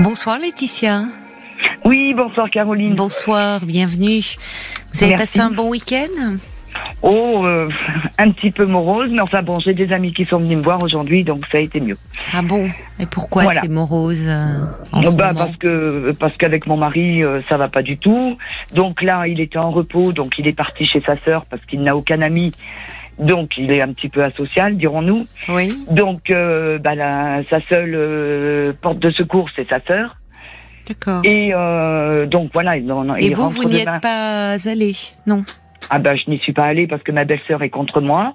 Bonsoir Laetitia. Oui, bonsoir Caroline. Bonsoir, bienvenue. Vous avez Merci. passé un bon week-end Oh, euh, un petit peu morose, mais enfin bon, j'ai des amis qui sont venus me voir aujourd'hui, donc ça a été mieux. Ah bon? Et pourquoi Voilà. c'est morose euh, en ce bah, moment? parce que parce qu'avec mon mari, euh, ça va pas du tout. Donc là, il était en repos, donc il est parti chez sa sœur parce qu'il n'a aucun ami. Donc il est un petit peu asocial, dirons-nous. Oui. Donc euh, bah, la- sa seule euh, porte de secours, c'est sa sœur. D'accord. Et euh, donc voilà, il, en- Et il vous, vous n'y êtes pas allé Non? Ah bah je n'y suis pas allée parce que ma belle-sœur est contre moi.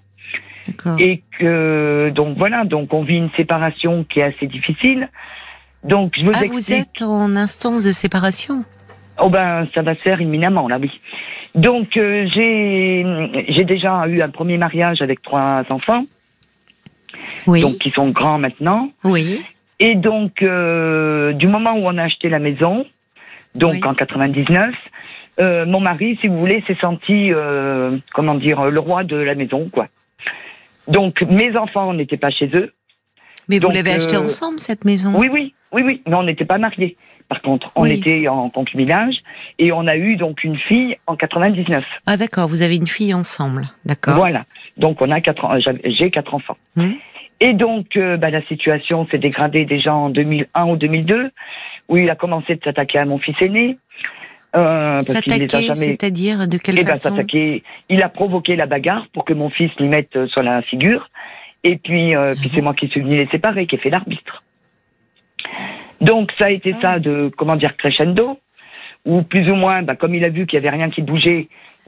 D'accord. et que donc voilà donc on vit une séparation qui est assez difficile donc je vous Ah, vous explique êtes en instance de séparation? Oh ben ça va se faire imminemment là oui donc euh, j'ai j'ai déjà eu un premier mariage avec trois enfants Oui. donc qui sont grands maintenant Oui. et donc euh, du moment où on a acheté la maison donc Oui. en 99 euh, mon mari si vous voulez s'est senti comment dire le roi de la maison quoi donc mes enfants n'étaient pas chez eux Mais vous l'avez acheté euh, ensemble, cette maison? Oui, oui, oui, oui. Mais on n'était pas mariés. Par contre, on Oui. était en concubinage et on a eu donc une fille en 99. Ah d'accord, vous avez une fille ensemble. D'accord. Voilà. Donc on a quatre, j'avais- j'ai quatre enfants. Hmm. Et donc euh, bah, la situation s'est dégradée déjà en 2001 ou 2002, où il a commencé de s'attaquer à mon fils aîné. Euh, S'attaquer, jamais. c'est-à-dire de quelle Eh ben, façon. Il a provoqué la bagarre pour que mon fils lui mette euh, sur la figure. Et puis, euh, puis c'est moi qui suis venu les séparer, qui ai fait l'arbitre. Donc ça a été Ah. ça de, comment dire, crescendo, où plus ou moins, bah, comme il a vu qu'il y avait rien qui bougeait,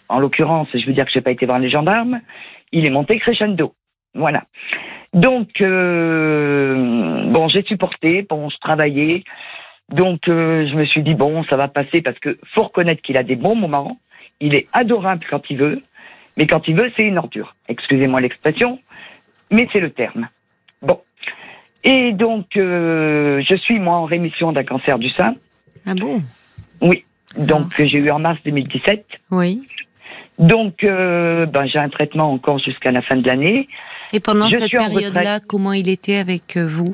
en l'occurrence, je veux dire que j'ai pas été voir les gendarmes, il est monté crescendo. Voilà. Donc, euh, bon, j'ai supporté, bon, je travaillais. Donc, euh, je me suis dit, bon, ça va passer parce que faut reconnaître qu'il a des bons moments. Il est adorable quand il veut, mais quand il veut, c'est une ordure. Excusez-moi l'expression, mais c'est le terme. Bon. Et donc, euh, je suis, moi, en rémission d'un cancer du sein. Ah bon? Oui. Donc, que j'ai eu en mars 2017. Oui. Donc, euh, ben, j'ai un traitement encore jusqu'à la fin de l'année. Et pendant Je cette période-là, comment il était avec euh, vous?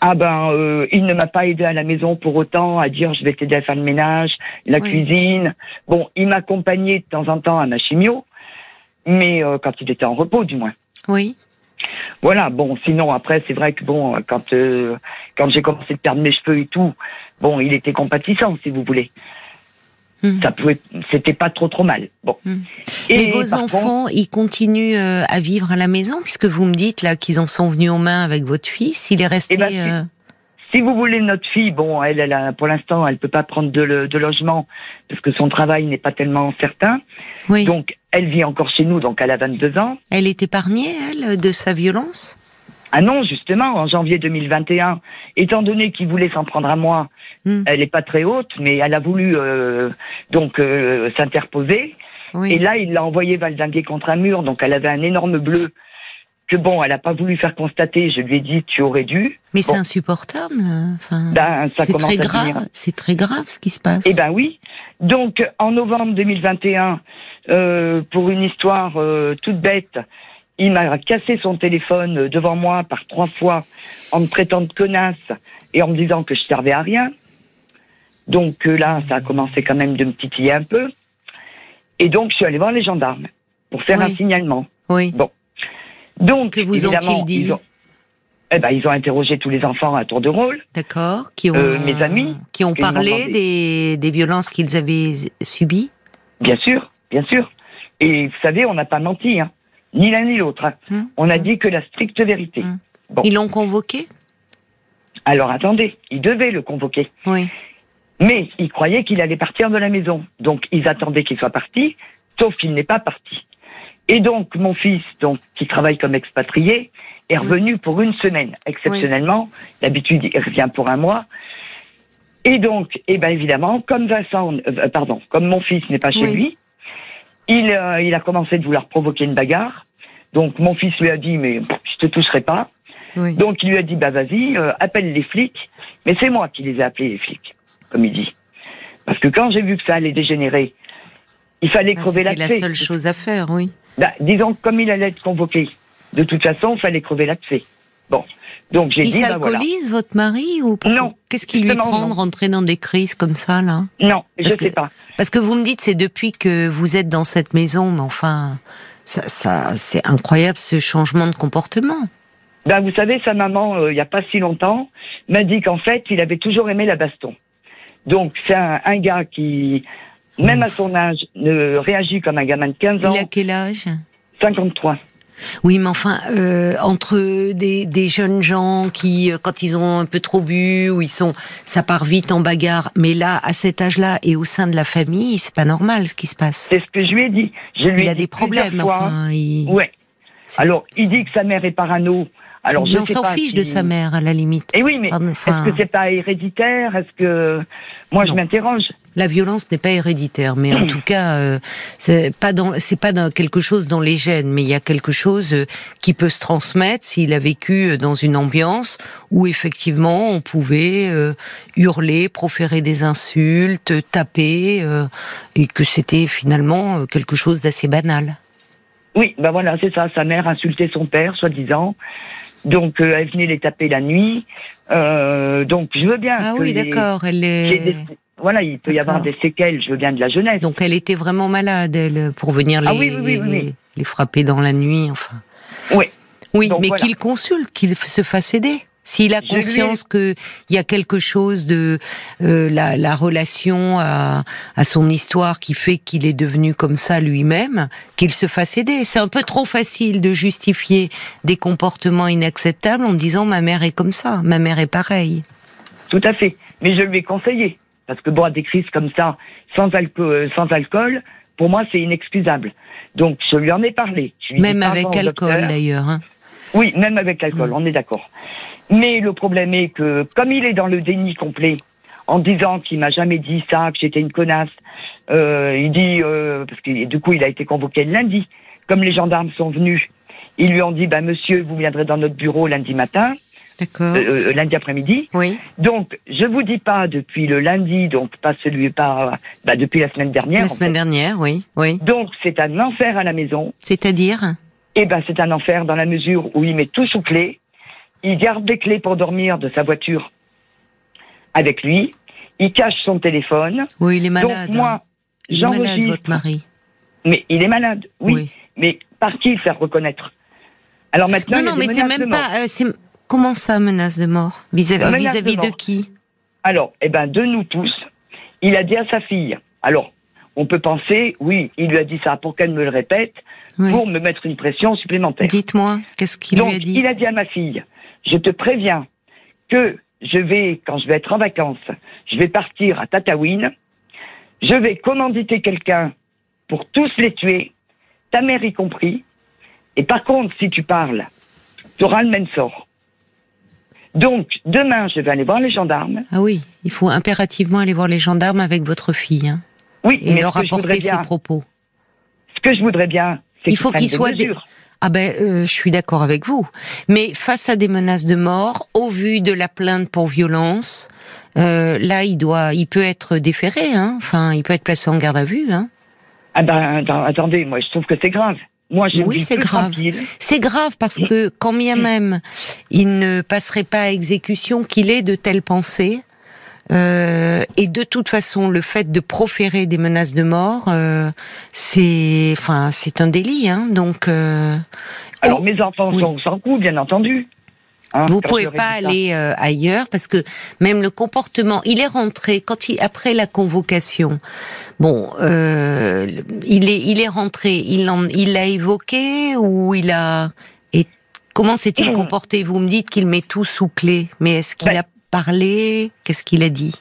Ah ben, euh, il ne m'a pas aidé à la maison pour autant à dire je vais t'aider à faire le ménage, la Oui. cuisine. Bon, il m'accompagnait de temps en temps à ma chimio, mais euh, quand il était en repos, du moins. Oui. Voilà. Bon, sinon après, c'est vrai que bon, quand euh, quand j'ai commencé de perdre mes cheveux et tout, bon, il était compatissant, si vous voulez. Hmm. Ça pouvait, c'était pas trop trop mal. Bon. Hmm. Et Mais vos contre- enfants, ils continuent euh, à vivre à la maison puisque vous me dites là qu'ils en sont venus aux mains avec votre fils. Il est resté. Eh ben, si. euh, Si vous voulez, notre fille, bon, elle, elle a, pour l'instant, elle peut pas prendre de, de logement parce que son travail n'est pas tellement certain. Oui. Donc, elle vit encore chez nous, donc elle a 22 ans. Elle est épargnée, elle, de sa violence? Ah non, justement, en janvier 2021, étant donné qu'il voulait s'en prendre à moi, Hmm. elle est pas très haute, mais elle a voulu euh, donc euh, s'interposer. Oui. Et là, il l'a envoyé valdinguer contre un mur, donc elle avait un énorme bleu que bon, elle a pas voulu faire constater. Je lui ai dit, tu aurais dû. Mais Bon. c'est insupportable. euh, Enfin, Ben, ça c'est très grave. C'est très grave ce qui se passe. Eh ben oui. Donc en novembre 2021, euh, pour une histoire euh, toute bête, il m'a cassé son téléphone euh, devant moi par trois fois en me traitant de connasse et en me disant que je servais à rien. Donc euh, là, ça a commencé quand même de me titiller un peu. Et donc je suis allée voir les gendarmes pour faire Oui. un signalement. Oui. Donc Que vous ont-ils dit ils ont, eh ben, ils ont interrogé tous les enfants à tour de rôle. D'accord. Qui ont Euh, mes amis, qui ont parlé des, des violences qu'ils avaient subies. Bien sûr, bien sûr. Et vous savez, on n'a pas menti, hein. ni l'un ni l'autre. hein. Hum. On a dit que la stricte vérité. Hum. Bon. Ils l'ont convoqué. Alors attendez, ils devaient le convoquer. Oui. Mais ils croyaient qu'il allait partir de la maison. Donc ils attendaient qu'il soit parti, sauf qu'il n'est pas parti. Et donc mon fils, donc qui travaille comme expatrié, est revenu pour une semaine, exceptionnellement. D'habitude, il revient pour un mois. Et donc, eh ben évidemment, comme Vincent, euh, pardon, comme mon fils n'est pas chez Oui. lui, il, euh, il a commencé de vouloir provoquer une bagarre. Donc mon fils lui a dit, mais je te toucherai pas. Oui. Donc il lui a dit, bah vas-y, euh, appelle les flics. Mais c'est moi qui les ai appelés les flics, comme il dit. Parce que quand j'ai vu que ça allait dégénérer, il fallait Ah, crever C'était la seule chose à faire, oui. Bah, disons que comme il allait être convoqué, de toute façon, il fallait crever l'abcès. Bon. Donc j'ai Il dit, bah voilà. votre mari ou pas Non, Qu'est-ce qui lui prend de rentrer dans des crises comme ça, là Non, je que- sais pas. Parce que vous me dites, c'est depuis que vous êtes dans cette maison, mais enfin, ça, ça, c'est incroyable ce changement de comportement. Ben, vous savez, sa maman, euh, il y a pas si longtemps, m'a dit qu'en fait, il avait toujours aimé la baston. Donc, c'est un, un gars qui, même à son âge, ne réagit comme un gamin de 15 ans, Il a quel âge? 53. Oui, mais enfin, euh, entre des, des jeunes gens qui, euh, quand ils ont un peu trop bu, ou ils sont, ça part vite en bagarre. Mais là, à cet âge-là et au sein de la famille, c'est pas normal ce qui se passe. C'est ce que je lui ai dit. Je lui Il ai a dit des problèmes. fois. Enfin, il... Ouais. Alors, il dit que sa mère est parano. Alors, je mais on s'en fiche si- de sa mère à la limite. Et oui, mais enfin, est-ce que c'est pas héréditaire? Est-ce que moi je m'interroge La violence n'est pas héréditaire, mais en tout cas, euh, c'est pas dans, c'est pas dans quelque chose dans les gènes, mais il y a quelque chose euh, qui peut se transmettre s'il a vécu euh, dans une ambiance où effectivement on pouvait euh, hurler, proférer des insultes, taper, euh, et que c'était finalement quelque chose d'assez banal. Oui, ben voilà, c'est ça. Sa mère insultait son père, soi-disant. Donc, euh, elle venait les taper la nuit. Euh, donc, je veux bien. Ah que oui, les- d'accord. Elle qu'il Voilà, il peut y avoir des séquelles, je veux bien de la jeunesse. Donc elle était vraiment malade, elle, pour venir les, Ah oui, oui, oui, oui, les, frapper dans la nuit, enfin. Oui. Oui, Donc mais voilà. qu'il consulte, qu'il se fasse aider. S'il a Je lui ai- conscience qu'il y a quelque chose de euh, la, la relation à, à son histoire qui fait qu'il est devenu comme ça lui-même, qu'il se fasse aider. C'est un peu trop facile de justifier des comportements inacceptables en disant ma mère est comme ça, ma mère est pareille. Tout à fait. Mais je lui ai conseillé. Parce que boire des crises comme ça, sans alcool, euh, sans alcool pour moi, c'est inexcusable. Donc, je lui en ai parlé. Je lui ai Même avec alcool d'ailleurs. hein. Oui, même avec l'alcool, on est d'accord. Mais le problème est que, comme il est dans le déni complet, en disant qu'il m'a jamais dit ça, que j'étais une connasse, euh, il dit, euh, parce que du coup, il a été convoqué le lundi. Comme les gendarmes sont venus, ils lui ont dit, bah, monsieur, vous viendrez dans notre bureau lundi matin, D'accord. euh, euh, lundi après-midi. oui. Donc, je vous dis pas depuis le lundi, donc pas celui, pas, bah, depuis la semaine dernière. La semaine fait. dernière, oui, oui. Donc, c'est un enfer à la maison. C'est-à-dire Eh ben, c'est un enfer dans la mesure où il met tout sous clé. Il garde les clés pour dormir de sa voiture avec lui. Il cache son téléphone. Oui, il est malade. hein. Donc moi, malade, j'enregistre. votre mari. Mais il est malade, oui. Mais par qui le faire reconnaître? Alors maintenant, Non, il y a non, des mais c'est même pas. euh, comment ça, menace de mort Vis-à-vis de qui Alors, eh ben, de nous tous, il a dit à sa fille. Alors, on peut penser, oui, il lui a dit ça pour qu'elle me le répète, Oui. pour me mettre une pression supplémentaire. Dites-moi, qu'est-ce qu'il lui a dit il a dit à ma fille, je te préviens que je vais, quand je vais être en vacances, je vais partir à Tataouine, je vais commanditer quelqu'un pour tous les tuer, ta mère y compris, et par contre, si tu parles, tu auras le même sort. Donc, demain, je vais aller voir les gendarmes. Ah oui, il faut impérativement aller voir les gendarmes avec votre fille hein, Oui, et mais leur apporter ses propos. ce que je voudrais bien, c'est Il faut qu'ils qu'il soit des. Ah ben, euh, je suis d'accord avec vous. Mais face à des menaces de mort, au vu de la plainte pour violence, euh, là, il doit, il peut être déféré. Hein. Enfin, il peut être placé en garde à vue. Hein. Ah ben, attendez, moi, je trouve que c'est grave. Moi, je Oui, c'est grave. C'est grave parce que quand bien même il ne passerait pas à exécution, qu'il ait de telles pensées, euh, et de toute façon le fait de proférer des menaces de mort, euh, c'est, enfin, c'est un délit, hein. Donc, euh, Alors, mes enfants oui. sont sans coup, bien entendu. Hein, vous pouvez pas aller euh, ailleurs parce que même le comportement, il est rentré quand il après la convocation. Bon, euh, il est il est rentré, il en, il l'a évoqué ou il a et comment s'est-il Mmh. comporté? Vous me dites qu'il met tout sous clé, mais est-ce qu'il Ben- a parlé? Qu'est-ce qu'il a dit?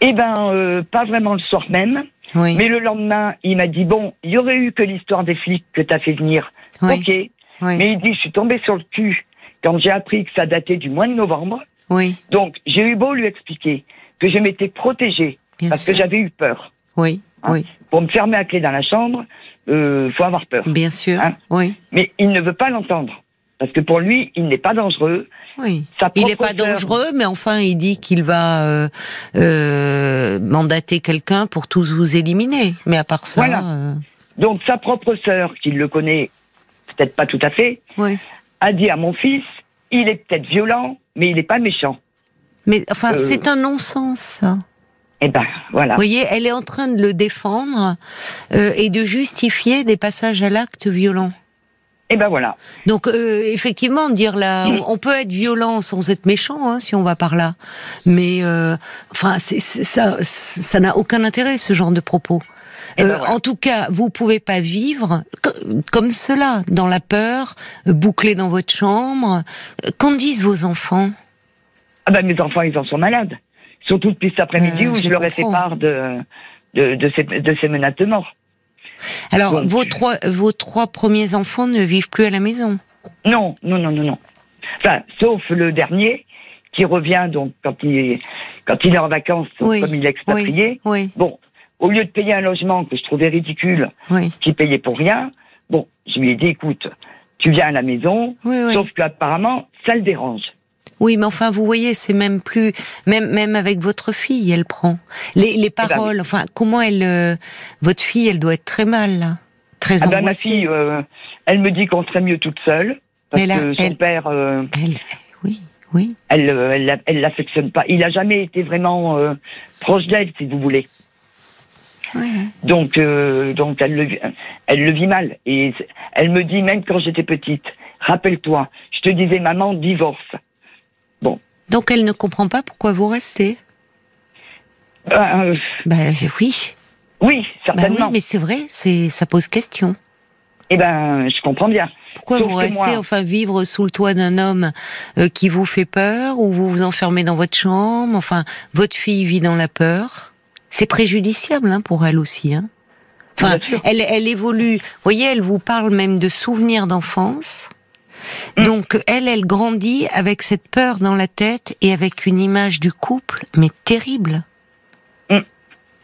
Eh ben, euh, pas vraiment le soir même. Oui, Mais le lendemain, il m'a dit bon, il y aurait eu que l'histoire des flics que t'as fait venir. oui, Ok. oui, Mais il dit, je suis tombé sur le cul quand j'ai appris que ça datait du mois de novembre. oui, Donc, j'ai eu beau lui expliquer que je m'étais protégée bien parce sûr. que j'avais eu peur. Oui, Hein oui, Pour me fermer à clé dans la chambre, euh, faut avoir peur. bien sûr. Hein Oui, Mais il ne veut pas l'entendre. Parce que pour lui, il n'est pas dangereux. oui. Il n'est pas dangereux, mais enfin, il dit qu'il va euh, euh, mandater quelqu'un pour tous vous éliminer. Mais à part ça, Voilà. euh, Donc, sa propre sœur, qui le connaît peut-être pas tout à fait, oui, a dit à mon fils, il est peut-être violent, mais il n'est pas méchant. Mais enfin, c'est un non-sens. Eh ben, voilà. Vous voyez, elle est en train de le défendre euh, et de justifier des passages à l'acte violent. Eh ben voilà. Donc euh, effectivement, dire là, on peut être violent sans être méchant, hein, si on va par là. Mais euh, enfin, ça, ça n'a aucun intérêt ce genre de propos. Eh ben Euh, voilà. En tout cas, vous pouvez pas vivre co- comme cela, dans la peur, euh, bouclé dans votre chambre. Euh, Qu'en disent vos enfants? Ah ben mes enfants, ils en sont malades. Surtout depuis cet après-midi Euh, où je je leur ai fait part de, de, de, ces, de ces menaces de mort. Alors, Donc- vos trois, vos trois premiers enfants ne vivent plus à la maison? Non, non, non, non, non. Enfin, sauf le dernier qui revient donc quand il est, quand il est en vacances, Oui, comme il est expatrié. Oui, Bon, au lieu de payer un logement que je trouvais ridicule, oui, qui payait pour rien, bon, je lui ai dit, écoute, tu viens à la maison, oui, oui. sauf qu'apparemment, ça le dérange. Oui, mais enfin, vous voyez, c'est même plus, même même avec votre fille, elle prend les, les ben paroles. Enfin, comment elle, euh, votre fille, elle doit être très mal, là. très Ah ben, ma fille, euh, elle me dit qu'on serait mieux toute seule, parce là, que son elle- père, euh, Elle, oui, oui. elle, euh, elle, l'a- elle l'affectionne pas. Il a jamais été vraiment proche d'elle, si vous voulez. Oui. Donc, euh, donc elle le, vit- elle le vit mal. Et elle me dit même quand j'étais petite, rappelle-toi, je te disais maman divorce. Donc elle ne comprend pas pourquoi vous restez. Euh, Ben oui, oui, ben oui, certainement. mais c'est vrai, c'est ça pose question. Eh ben, je comprends bien. Pourquoi Sauf vous restez moi- enfin vivre sous le toit d'un homme euh, qui vous fait peur ou vous vous enfermez dans votre chambre Enfin, votre fille vit dans la peur? C'est préjudiciable hein, pour elle aussi. Hein. Enfin, elle, elle évolue. Vous voyez, elle vous parle même de souvenirs d'enfance. Mm. Donc elle, elle grandit avec cette peur dans la tête et avec une image du couple, mais terrible. Mm.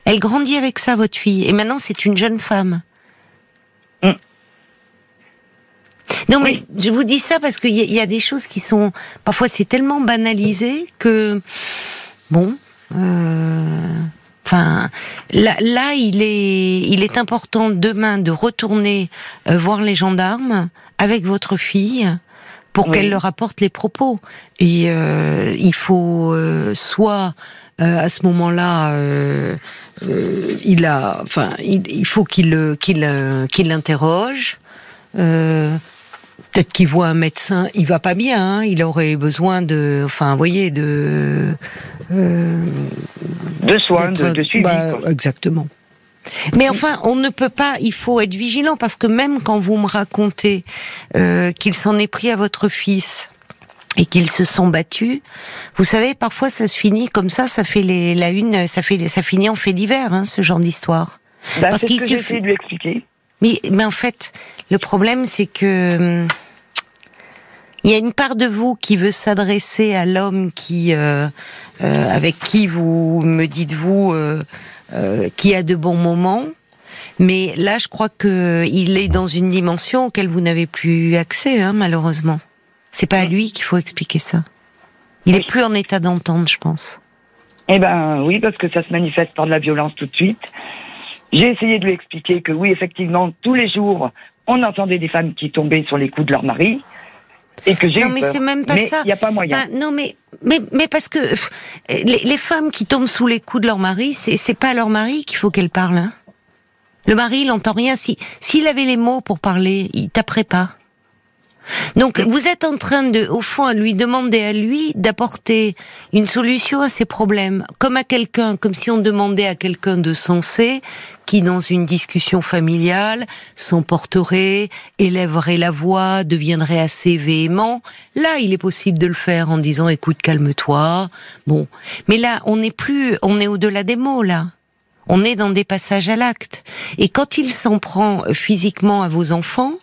Elle grandit avec ça, votre fille. Et maintenant, c'est une jeune femme. Mm. Non, mais Oui. je vous dis ça parce qu'il y, y a des choses qui sont parfois c'est tellement banalisé que bon. euh, Enfin, là, là, il est, il est important demain de retourner euh, voir les gendarmes avec votre fille pour Oui. qu'elle leur apporte les propos. Et euh, il faut euh, soit euh, à ce moment-là, euh, euh, il a, enfin, il, il faut qu'il qu'il qu'il l'interroge. Peut-être qu'il voit un médecin, il va pas bien, hein, il aurait besoin de, enfin, vous voyez, de, euh, De soins, de, de suivi. bah, exactement. Mais enfin, on ne peut pas. Il faut être vigilant parce que même quand vous me racontez euh, qu'il s'en est pris à votre fils et qu'ils se sont battus, vous savez, parfois ça se finit comme ça. Ça fait les, la une, ça fait, ça finit en fait divers, hein, ce genre d'histoire. Ben, parce c'est ce qu'il suffit- de lui expliquer. Mais, mais en fait, le problème, c'est que hum, il y a une part de vous qui veut s'adresser à l'homme qui, euh, euh, avec qui vous me dites vous, euh, qui a de bons moments. Mais là, je crois que il est dans une dimension auquel vous n'avez plus accès, hein, malheureusement. C'est pas à lui qu'il faut expliquer ça. Il est Oui. plus en état d'entendre, je pense. Eh ben oui, parce que ça se manifeste par de la violence tout de suite. J'ai essayé de lui expliquer que oui, effectivement, tous les jours, on entendait des femmes qui tombaient sur les coups de leur mari. Et que j'ai Non, mais c'est même pas Mais ça. il n'y a pas moyen. Non, mais, mais, mais parce que pff, les, les femmes qui tombent sous les coups de leur mari, c'est, c'est pas à leur mari qu'il faut qu'elles parlent. hein. Le mari, il entend rien. Si, s'il avait les mots pour parler, il taperait pas. Donc, vous êtes en train de, au fond, lui demander à lui d'apporter une solution à ses problèmes, comme à quelqu'un, comme si on demandait à quelqu'un de sensé, qui dans une discussion familiale s'emporterait, élèverait la voix, deviendrait assez véhément. Là, il est possible de le faire en disant, écoute, calme-toi. Bon. Mais là, on n'est plus, on est au-delà des mots, là. On est dans des passages à l'acte. Et quand il s'en prend euh, physiquement à vos enfants,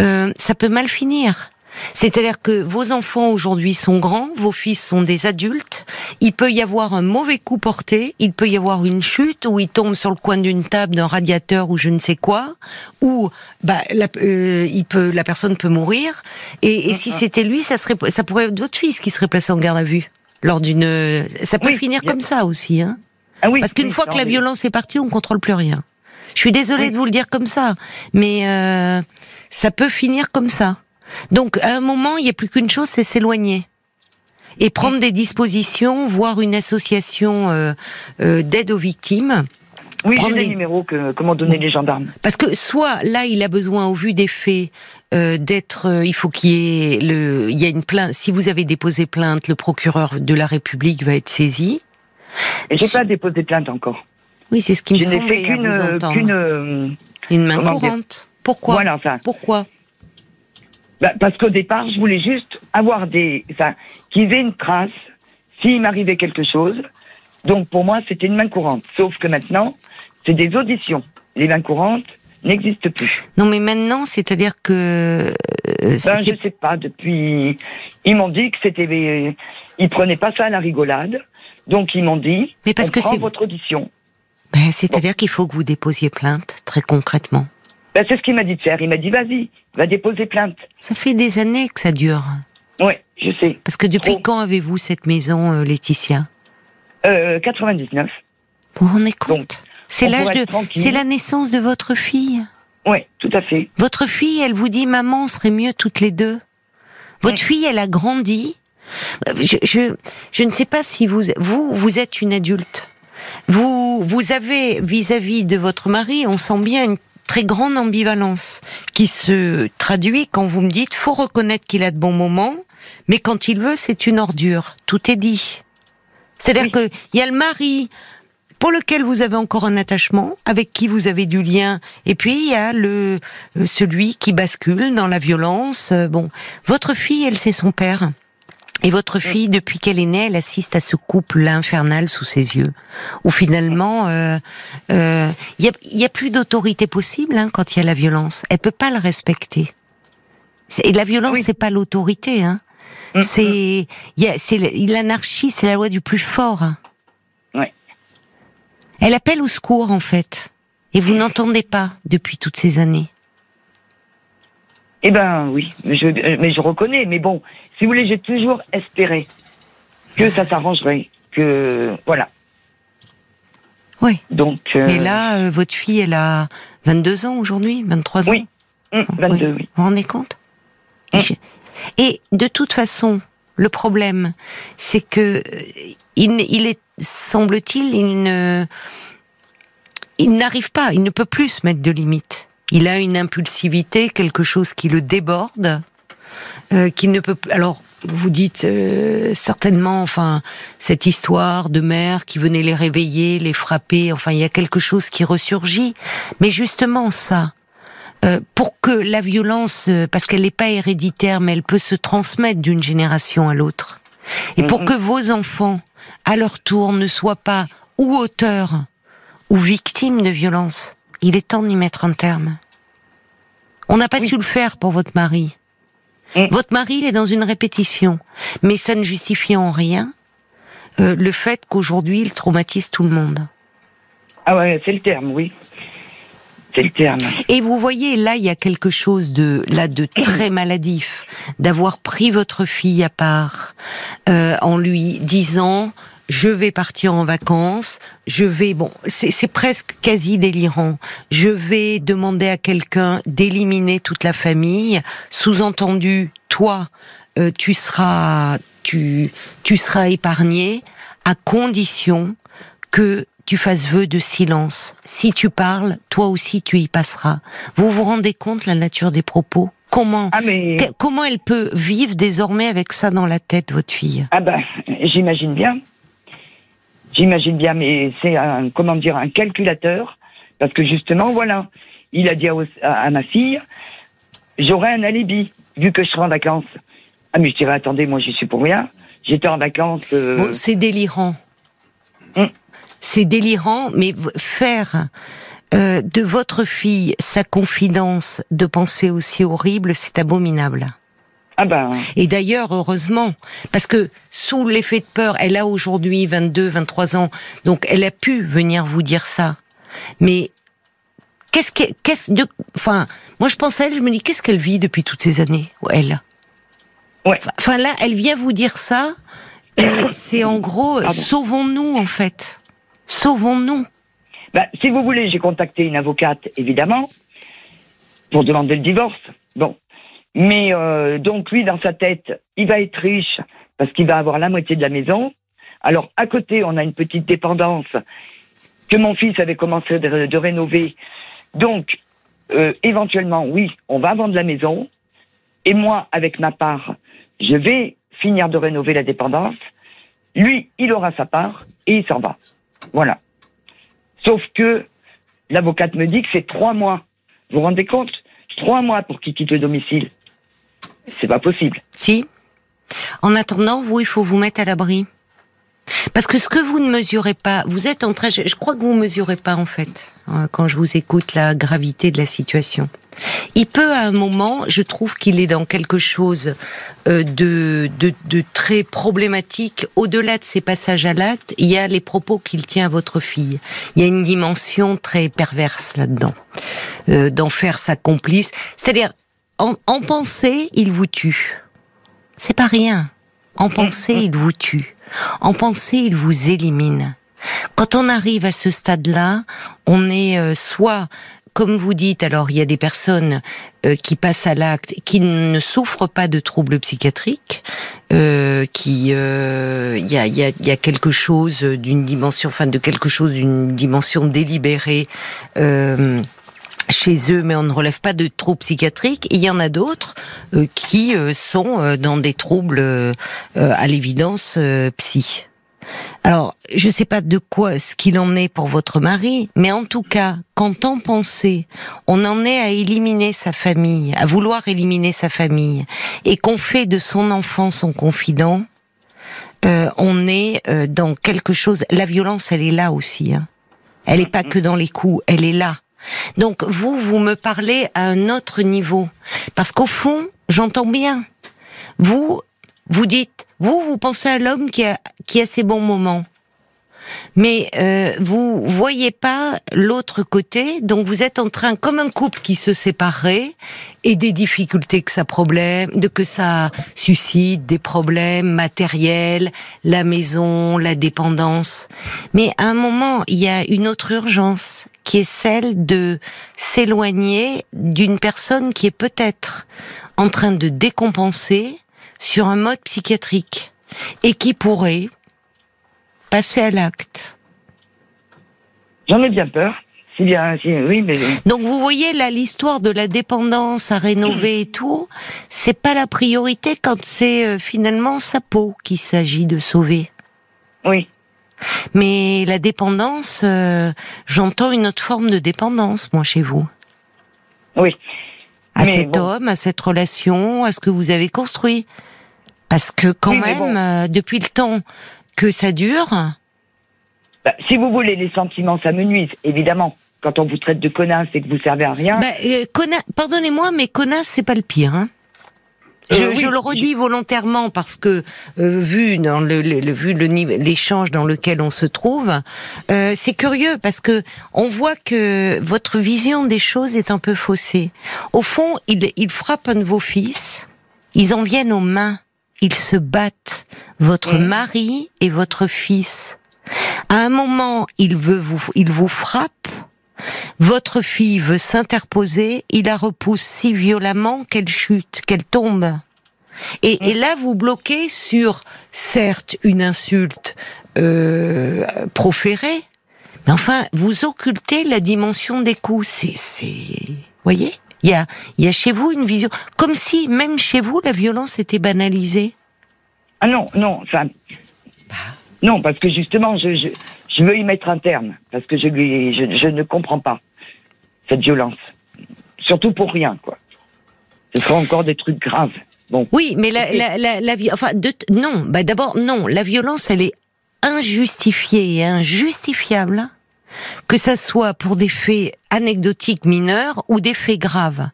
euh, ça peut mal finir. C'est-à-dire que vos enfants aujourd'hui sont grands, vos fils sont des adultes, il peut y avoir un mauvais coup porté, il peut y avoir une chute où ils tombent sur le coin d'une table, d'un radiateur ou je ne sais quoi, ou bah, la, euh, il peut, la personne peut mourir. Et, et si c'était lui, ça serait, ça pourrait être votre fils qui serait placé en garde à vue lors d'une. Ça peut Oui, finir bien- comme ça aussi, hein. Ah oui, Parce qu'une oui, fois que la mais- violence est partie, on contrôle plus rien. Je suis désolée Oui. de vous le dire comme ça, mais euh, ça peut finir comme ça. Donc, à un moment, il n'y a plus qu'une chose, c'est s'éloigner. Et prendre des dispositions, voir une association euh, euh, d'aide aux victimes. Oui, j'ai Prendre les des- numéros que, m'ont donné les gendarmes. Parce que soit là, il a besoin, au vu des faits, euh, d'être. euh, il faut qu'il y ait le. Il y a une plainte. Si vous avez déposé plainte, le procureur de la République va être saisi. Et j'ai pas déposé plainte encore. Oui, c'est ce qui me Je n'ai fait qu'une, euh, qu'une, euh, Une main courante. Pourquoi voilà, enfin, Pourquoi bah, parce qu'au départ, je voulais juste avoir des, enfin, qu'ils aient une trace s'il m'arrivait quelque chose. Donc pour moi, c'était une main courante. Sauf que maintenant, c'est des auditions. Les mains courantes n'existent plus. Non, mais maintenant, c'est-à-dire que euh, Ben, je sais pas. Depuis, ils m'ont dit que c'était, ils prenaient pas ça à la rigolade. Donc ils m'ont dit, Mais parce on que prend c'est- votre audition. ben, c'est-à-dire qu'il faut que vous déposiez plainte, très concrètement. Ben, c'est ce qu'il m'a dit de faire. Il m'a dit, vas-y, va déposer plainte. Ça fait des années que ça dure. Ouais, je sais. Parce que depuis Trop. quand avez-vous cette maison, euh, Laetitia? Euh, 99. Vous vous rendez compte? C'est on l'âge de, c'est la naissance de votre fille. Ouais, tout à fait. Votre fille, elle vous dit, maman, on serait mieux toutes les deux. Votre Mm. fille, elle a grandi. Je, je, je ne sais pas si vous, vous, vous êtes une adulte. Vous, vous avez vis-à-vis de votre mari, on sent bien une très grande ambivalence qui se traduit quand vous me dites, faut reconnaître qu'il a de bons moments, mais quand il veut, c'est une ordure. Tout est dit. C'est-à-dire Oui. que il y a le mari pour lequel vous avez encore un attachement, avec qui vous avez du lien, et puis il y a le euh, celui qui bascule dans la violence. Euh, Bon, votre fille, elle, c'est son père. Et votre fille, depuis qu'elle est née, elle assiste à ce couple infernal sous ses yeux, où finalement, euh, euh, il y, a, il y a plus d'autorité possible hein, quand il y a la violence. Elle peut pas le respecter. Et la violence, Oui. c'est pas l'autorité. Hein. Mm, il a, c'est l'anarchie, c'est la loi du plus fort. hein. Ouais. Elle appelle au secours en fait, et vous n'entendez pas depuis toutes ces années. Eh ben oui, mais je, mais je reconnais. Mais bon, si vous voulez, j'ai toujours espéré que ça s'arrangerait. Que voilà. Oui. Donc. euh, Mais là, euh, votre fille, elle a 22 ans aujourd'hui, 23 ans. Oui. hum, 22, oui. Vous vous rendez compte Mm. Et de toute façon, le problème, c'est que euh, il, est, semble-t-il, il ne, il n'arrive pas, il ne peut plus se mettre de limites. Il a une impulsivité, quelque chose qui le déborde, euh, qu'il ne peut. Alors, vous dites euh, certainement, enfin, cette histoire de mère qui venait les réveiller, les frapper. Enfin, il y a quelque chose qui ressurgit. Mais justement, ça, euh, pour que la violence, euh, parce qu'elle n'est pas héréditaire, mais elle peut se transmettre d'une génération à l'autre, et pour que vos enfants, à leur tour, ne soient pas ou auteurs ou victimes de violence, il est temps d'y mettre un terme. On n'a pas Oui. su le faire pour votre mari. Mhm. Votre mari, il est dans une répétition, mais ça ne justifie en rien euh, le fait qu'aujourd'hui, il traumatise tout le monde. Ah ouais, c'est le terme, oui. C'est le terme. Et vous voyez, là, il y a quelque chose de là de très maladif, d'avoir pris votre fille à part euh, en lui disant je vais partir en vacances, je vais bon, c'est presque quasi délirant. Je vais demander à quelqu'un d'éliminer toute la famille, sous-entendu toi, euh, tu seras tu tu seras épargné à condition que tu fasses vœu de silence. Si tu parles, toi aussi tu y passeras. Vous vous rendez compte la nature des propos? Comment Ah mais que- comment elle peut vivre désormais avec ça dans la tête, votre fille? Ah ben j'imagine bien. J'imagine bien, mais c'est un comment dire un calculateur parce que justement voilà, il a dit à, à- à ma fille j'aurai un alibi vu que je serai en vacances. Ah mais je dirais attendez moi j'y suis pour rien. J'étais en vacances. euh, Bon, c'est délirant. Hum. C'est délirant, mais faire euh, de votre fille sa confidence de pensée aussi horrible, c'est abominable. Ah ben Et d'ailleurs, heureusement, parce que sous l'effet de peur, elle a aujourd'hui 22, 23 ans, donc elle a pu venir vous dire ça. Mais qu'est-ce que, qu'est-ce de, enfin, moi je pense à elle, je me dis qu'est-ce qu'elle vit depuis toutes ces années, elle? Ouais. Enfin là, elle vient vous dire ça. et C'est en gros, sauvons-nous en fait, sauvons-nous. Ben, si vous voulez, j'ai contacté une avocate, évidemment, pour demander le divorce. Bon. Mais euh, donc lui, dans sa tête, il va être riche parce qu'il va avoir la moitié de la maison. Alors à côté, on a une petite dépendance que mon fils avait commencé de, rénover. Donc euh, éventuellement, oui, on va vendre la maison. Et moi, avec ma part, je vais finir de rénover la dépendance. Lui, il aura sa part et il s'en va. Voilà. Sauf que l'avocate me dit que c'est trois mois. Vous vous rendez compte? Trois mois pour qu'il quitte le domicile. C'est pas possible. Si. En attendant, vous, il faut vous mettre à l'abri. Parce que ce que vous ne mesurez pas, vous êtes en train, je, crois que vous ne mesurez pas en fait, hein, quand je vous écoute, la gravité de la situation. Il peut à un moment, je trouve qu'il est dans quelque chose euh, de, de, de, très problématique. Au-delà de ses passages à l'acte, il y a les propos qu'il tient à votre fille. Il y a une dimension très perverse là-dedans, euh, d'en faire sa complice. C'est-à-dire, en, en pensée, il vous tue. C'est pas rien. En pensée, il vous tue. En pensée, il vous élimine. Quand on arrive à ce stade-là, on est euh, soit comme vous dites, alors il y a des personnes euh, qui passent à l'acte, qui ne souffrent pas de troubles psychiatriques, euh, qui il y, a, y, a, y, a, quelque chose d'une dimension, enfin de quelque chose d'une dimension délibérée chez eux, mais on ne relève pas de troubles psychiatriques. il y en a d'autres euh, qui euh, sont euh, dans des troubles, à l'évidence, psy. Alors, je ne sais pas de quoi ce qu'il en est pour votre mari, mais en tout cas, quand en pensée, on en est à éliminer sa famille, à vouloir éliminer sa famille, et qu'on fait de son enfant son confident, on est dans quelque chose. La violence, elle est là aussi. Hein. Elle n'est pas que dans les coups, elle est là. Donc vous, vous me parlez à un autre niveau. Parce qu'au fond, j'entends bien. Vous, vous dites, vous, vous pensez à l'homme qui a, qui a ses bons moments mais euh, vous voyez pas l'autre côté, donc vous êtes en train, comme un couple qui se séparerait, et des difficultés que ça problème, de que ça suscite, des problèmes matériels, la maison, la dépendance. Mais à un moment, il y a une autre urgence qui est celle de s'éloigner d'une personne qui est peut-être en train de décompenser sur un mode psychiatrique et qui pourrait, passer à l'acte J'en ai bien peur. Si bien, oui, mais... Donc vous voyez là l'histoire de la dépendance à rénover et tout, c'est pas la priorité quand c'est euh, finalement sa peau qu'il s'agit de sauver. Oui. Mais la dépendance, euh, j'entends une autre forme de dépendance, moi, chez vous. Oui. À cet homme, à cette relation, à ce que vous avez construit. Parce que quand même, euh, depuis le temps que ça dure bah, Si vous voulez, les sentiments, ça me nuise, évidemment. Quand on vous traite de connasse et que vous servez à rien. Bah, euh, pardonnez-moi, mais connasse, c'est pas le pire. Hein euh, je, le redis volontairement parce que euh, vu dans le, vu l'échange dans lequel on se trouve, c'est curieux parce que on voit que votre vision des choses est un peu faussée. Au fond, il, il frappe un de vos fils, ils en viennent aux mains ils se battent, votre mm. mari et votre fils. À un moment, il veut vous, il vous frappe. Votre fille veut s'interposer, il la repousse si violemment qu'elle chute, qu'elle tombe. Et, là, vous bloquez sur, certes, une insulte euh, proférée, mais enfin, vous occultez la dimension des coups. C'est, c'est, voyez il y a, il y a chez vous une vision, comme si même chez vous la violence était banalisée. Ah non, non, enfin, non, parce que justement, je, je, je, veux y mettre un terme, parce que je, lui, je, je ne comprends pas cette violence, surtout pour rien, quoi. Ce sera encore des trucs graves. Bon. Oui, mais la, la, la, la enfin, de, non, bah d'abord, non, la violence, elle est injustifiée et injustifiable que ça soit pour des faits anecdotiques mineurs ou des faits graves.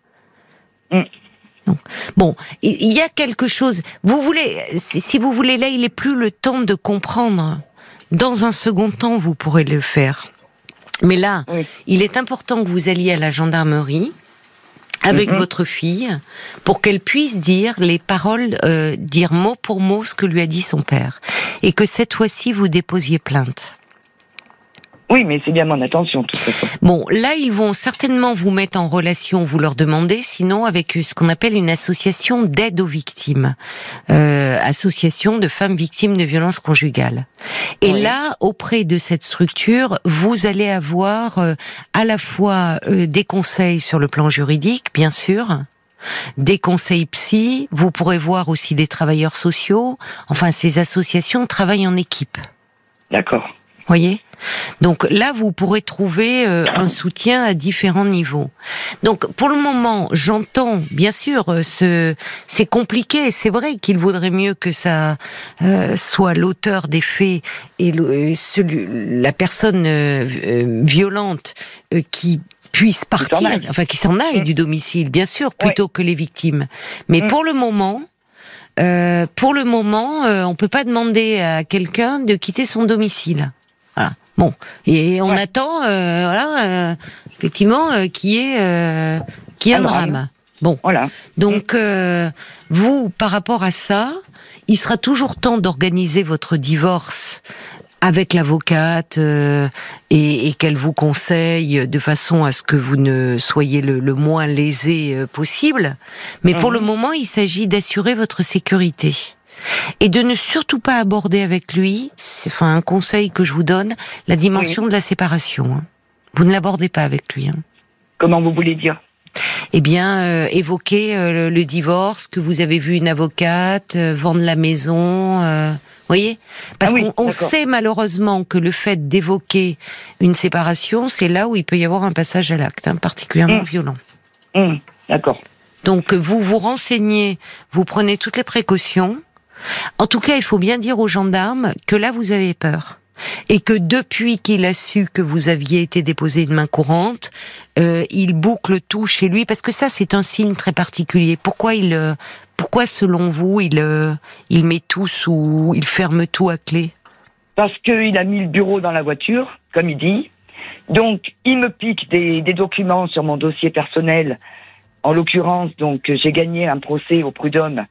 Mm. bon, il y a quelque chose. Vous voulez, si vous voulez, là, il n'est plus le temps de comprendre. Dans un second temps, vous pourrez le faire. Mais là, il est important que vous alliez à la gendarmerie avec mm-hmm. votre fille pour qu'elle puisse dire les paroles, euh, dire mot pour mot ce que lui a dit son père, et que cette fois-ci vous déposiez plainte. Oui, mais c'est bien mon attention, de toute façon. Bon, là, ils vont certainement vous mettre en relation, vous leur demandez, sinon avec ce qu'on appelle une association d'aide aux victimes, euh, association de femmes victimes de violences conjugales. Et là, auprès de cette structure, vous allez avoir euh, à la fois euh, des conseils sur le plan juridique, bien sûr, des conseils psy, vous pourrez voir aussi des travailleurs sociaux. Enfin, ces associations travaillent en équipe. D'accord. Voyez? Donc là, vous pourrez trouver euh, un soutien à différents niveaux. Donc pour le moment, j'entends, bien sûr, euh, ce, c'est compliqué. C'est vrai qu'il vaudrait mieux que ça euh, soit l'auteur des faits et le, celui, la personne violente qui puisse partir, enfin qui s'en aille mm. du domicile, bien sûr, plutôt que les victimes. Mais mm. pour le moment, euh, pour le moment, euh, on peut pas demander à quelqu'un de quitter son domicile. Bon, et on attend, euh, voilà, euh, effectivement, euh, qui est euh, qui est un drame. Bon, voilà. Donc vous, par rapport à ça, il sera toujours temps d'organiser votre divorce avec l'avocate et, et qu'elle vous conseille de façon à ce que vous ne soyez le, le moins lésé possible. Mais pour le mhm. moment, il s'agit d'assurer votre sécurité et de ne surtout pas aborder avec lui, c'est enfin un conseil que je vous donne, la dimension de la séparation. Hein. Vous ne l'abordez pas avec lui. Hein. Comment vous voulez dire? Eh bien, euh, évoquer euh, le, divorce, que vous avez vu une avocate, euh, vendre la maison, voyez? Parce ah qu'on sait malheureusement que le fait d'évoquer une séparation, c'est là où il peut y avoir un passage à l'acte, hein, particulièrement mmh. violent. Mmh. D'accord. Donc vous vous renseignez, vous prenez toutes les précautions, en tout cas, il faut bien dire aux gendarmes que là, vous avez peur. Et que depuis qu'il a su que vous aviez été déposé de main courante, euh, il boucle tout chez lui, parce que ça, c'est un signe très particulier. Pourquoi il, euh, pourquoi selon vous, il, euh, il met tout sous, il ferme tout à clé? Parce qu'il a mis le bureau dans la voiture, comme il dit. Donc, il me pique des, des documents sur mon dossier personnel. En l'occurrence, donc, j'ai gagné un procès au prud'homme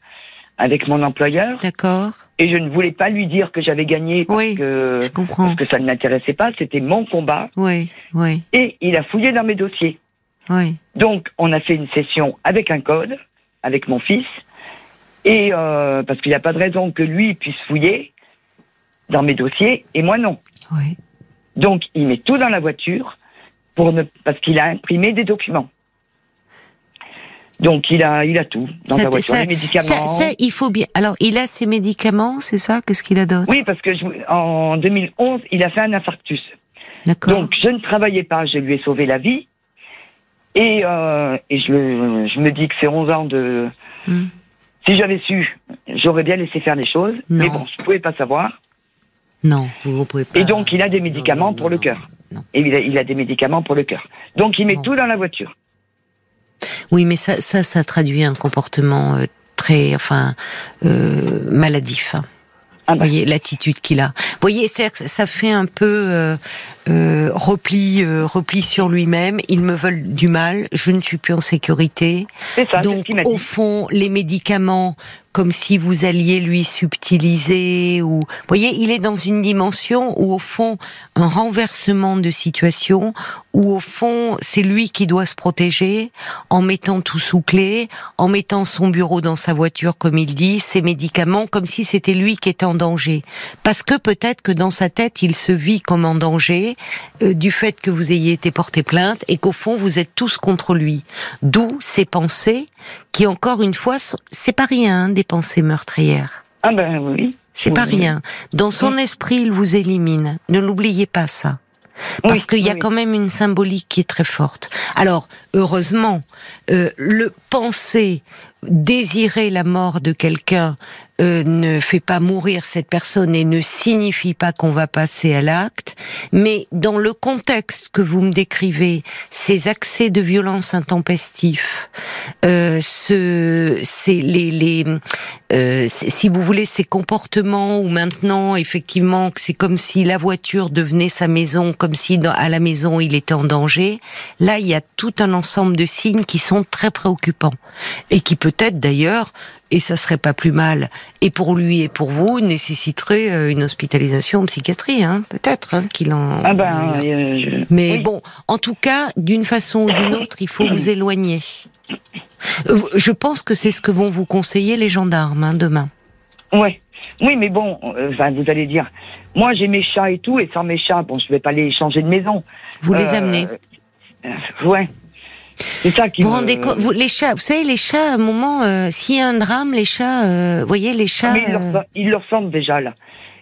avec mon employeur. D'accord. Et je ne voulais pas lui dire que j'avais gagné parce, que, je comprends. parce que ça ne m'intéressait pas. C'était mon combat. Oui, oui. Et il a fouillé dans mes dossiers. Oui. Donc, on a fait une session avec un code, avec mon fils. Et euh, parce qu'il n'y a pas de raison que lui puisse fouiller dans mes dossiers et moi non. Oui. Donc, il met tout dans la voiture pour ne, parce qu'il a imprimé des documents. Donc il a, il a tout dans sa voiture, les médicaments. Ça, il faut bien. Alors il a ses médicaments, c'est ça? Qu'est-ce qu'il a d'autre? Oui, parce que en 2011, il a fait un infarctus. D'accord. Donc je ne travaillais pas, je lui ai sauvé la vie. Et, euh, et je, je, me dis que c'est 11 ans de. Hmm. Si j'avais su, j'aurais bien laissé faire les choses. Mais bon, je ne pouvais pas savoir. Non, vous ne pouvez pas. Et donc il a des médicaments pour le cœur. Et il a, il a, des médicaments pour le cœur. Donc il met tout dans la voiture. Oui, mais ça, ça, ça traduit un comportement euh, très, enfin, euh, maladif. Hein. Ah bah. Vous voyez l'attitude qu'il a. Vous voyez, ça fait un peu euh, euh, repli, euh, repli sur lui-même. Ils me veulent du mal. Je ne suis plus en sécurité. Ça, Donc, au fond, les médicaments, comme si vous alliez lui subtiliser ou, vous voyez, il est dans une dimension où, au fond, un renversement de situation, où, au fond, c'est lui qui doit se protéger en mettant tout sous clé, en mettant son bureau dans sa voiture, comme il dit, ses médicaments, comme si c'était lui qui était en danger. Parce que peut-être que dans sa tête, il se vit comme en danger, euh, du fait que vous ayez été porté plainte et qu'au fond vous êtes tous contre lui. D'où ces pensées qui, encore une fois, c'est pas rien hein, des pensées meurtrières. Ah ben oui. C'est pas rien. Dans son esprit, il vous élimine. Ne l'oubliez pas ça. Parce qu'il y a quand même une symbolique qui est très forte. Alors, heureusement, euh, le penser, désirer la mort de quelqu'un euh, ne fait pas mourir cette personne et ne signifie pas qu'on va passer à l'acte, mais dans le contexte que vous me décrivez, ces accès de violence intempestifs, euh, ce, c'est les, les euh, si vous voulez, ces comportements où maintenant, effectivement, c'est comme si la voiture devenait sa maison, comme si à la maison il était en danger. Là, il y a tout un ensemble de signes qui sont très préoccupants et qui peut-être d'ailleurs et ça serait pas plus mal, et pour lui et pour vous, nécessiterait euh, une hospitalisation en psychiatrie, hein, peut-être hein, qu'il en. Ah ben, euh, Mais bon, en tout cas, d'une façon ou d'une autre, il faut vous éloigner. Euh, je pense que c'est ce que vont vous conseiller les gendarmes hein, demain. Ouais. Oui, mais bon, vous allez dire, moi j'ai mes chats et tout, et sans mes chats, bon, je vais pas les changer de maison. Vous les amenez. Ouais. C'est ça qui vous rendez compte, vous, les chats, vous savez, les chats, à un moment, euh, s'il y a un drame, les chats, euh, vous voyez, les chats. Ah, mais ils, le, euh, ressentent déjà, là.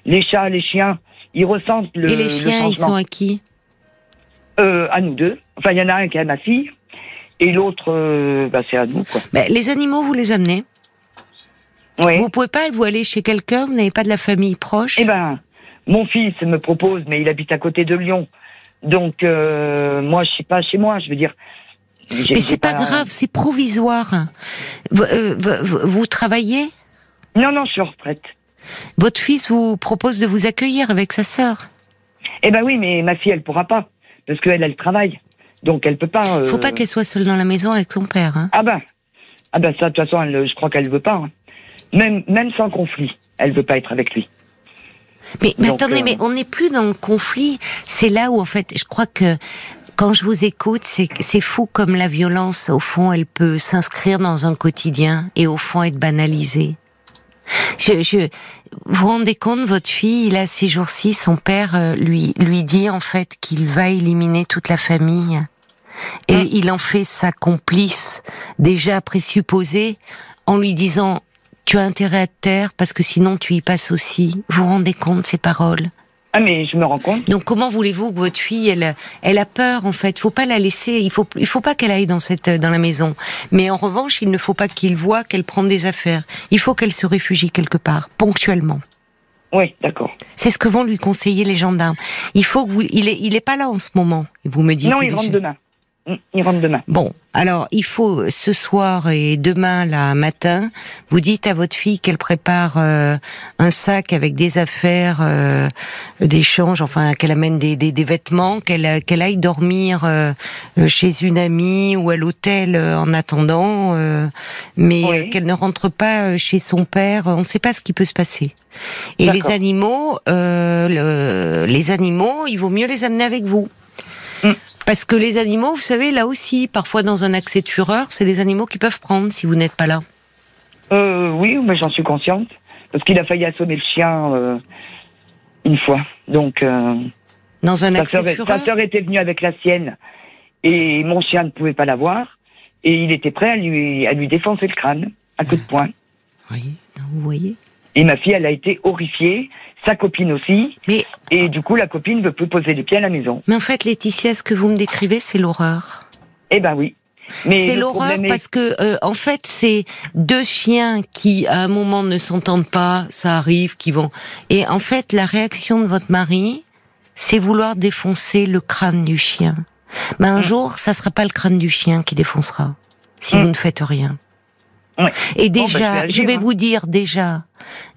Les chats, les chiens, ils ressentent le. Et les chiens, ils sont à qui euh, À nous deux. Enfin, il y en a un qui est à ma fille, et l'autre, bah, c'est à nous, quoi. Mais les animaux, vous les amenez Oui. Vous pouvez pas, vous aller chez quelqu'un, vous n'avez pas de la famille proche Eh ben, mon fils me propose, mais il habite à côté de Lyon. Donc, moi, je suis pas chez moi, je veux dire. Mais c'est pas, grave, c'est provisoire. Euh, vous, vous, travaillez? Non, non, je suis en retraite. Votre fils vous propose de vous accueillir avec sa sœur? Eh ben oui, mais ma fille, elle pourra pas. Parce qu'elle, elle travaille. Donc elle peut pas. Euh... Faut pas qu'elle soit seule dans la maison avec son père. Hein. Ah ben. Ah ben ça, de toute façon, je crois qu'elle veut pas. Hein. Même, même sans conflit, elle veut pas être avec lui. Mais, mais attendez, euh, mais on n'est plus dans le conflit. C'est là où, en fait, je crois que quand je vous écoute, c'est fou comme la violence, au fond, elle peut s'inscrire dans un quotidien et au fond être banalisée. Je, je, vous vous rendez compte, votre fille, là, ces jours-ci, son père euh, lui, lui dit en fait qu'il va éliminer toute la famille. Et hein il en fait sa complice, déjà présupposée, en lui disant, tu as intérêt à te taire parce que sinon tu y passes aussi. Vous vous rendez compte ces paroles? Ah mais je me rends compte. Donc comment voulez-vous que votre fille, elle, elle a peur en fait? Faut pas la laisser. Il faut, il faut pas qu'elle aille dans cette, dans la maison. Mais en revanche, il ne faut pas qu'il voit qu'elle prend des affaires. Il faut qu'elle se réfugie quelque part, ponctuellement. Oui, d'accord. C'est ce que vont lui conseiller les gendarmes. Il faut que vous, il est, il est pas là en ce moment. Vous me dites. Non, il rentre demain. Il rentre demain. Bon, alors il faut ce soir et demain là matin, vous dites à votre fille qu'elle prépare euh, un sac avec des affaires euh, d'échange, enfin qu'elle amène des, des, des vêtements, qu'elle qu'elle aille dormir euh, chez une amie ou à l'hôtel en attendant, mais qu'elle ne rentre pas chez son père. On ne sait pas ce qui peut se passer. Et les animaux, le, les animaux, il vaut mieux les amener avec vous. Mm. Parce que les animaux, vous savez, là aussi, parfois dans un accès de fureur, c'est les animaux qui peuvent prendre si vous n'êtes pas là. Euh, oui, mais j'en suis consciente. Parce qu'il a failli assommer le chien euh, une fois. Donc. Euh, dans un accès de fureur Sa sœur était venue avec la sienne et mon chien ne pouvait pas la voir. Et il était prêt à lui, à lui défoncer le crâne, à coup de poing. Oui, vous voyez. Et ma fille, elle a été horrifiée sa copine aussi. Mais... Et du coup, la copine ne veut plus poser les pieds à la maison. Mais en fait, Laetitia, ce que vous me décrivez, c'est l'horreur. Eh ben oui. C'est l'horreur parce que euh, en fait c'est deux chiens qui à un moment ne s'entendent pas, ça arrive, qui vont et en fait la réaction de votre mari, c'est vouloir défoncer le crâne du chien. Mais un mm. jour, ça sera pas le crâne du chien qui défoncera si mm. vous ne faites rien. Et bah, déjà, je vais hein. vous dire déjà,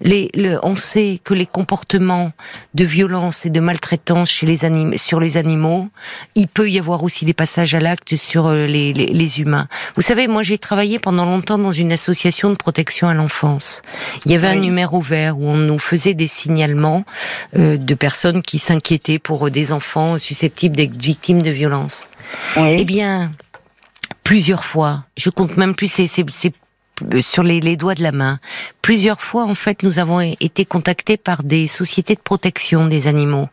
les, le, on sait que les comportements de violence et de maltraitance chez les anim, sur les animaux, il peut y avoir aussi des passages à l'acte sur euh, les, les, les, humains. Vous savez, moi j'ai travaillé pendant longtemps dans une association de protection à l'enfance. Il y avait un numéro vert où on nous faisait des signalements euh, de personnes qui s'inquiétaient pour euh, des enfants susceptibles d'être victimes de violence. Eh bien, plusieurs fois, je compte même plus, c'est sur les, les, doigts de la main. Plusieurs fois, en fait, nous avons été contactés par des sociétés de protection des animaux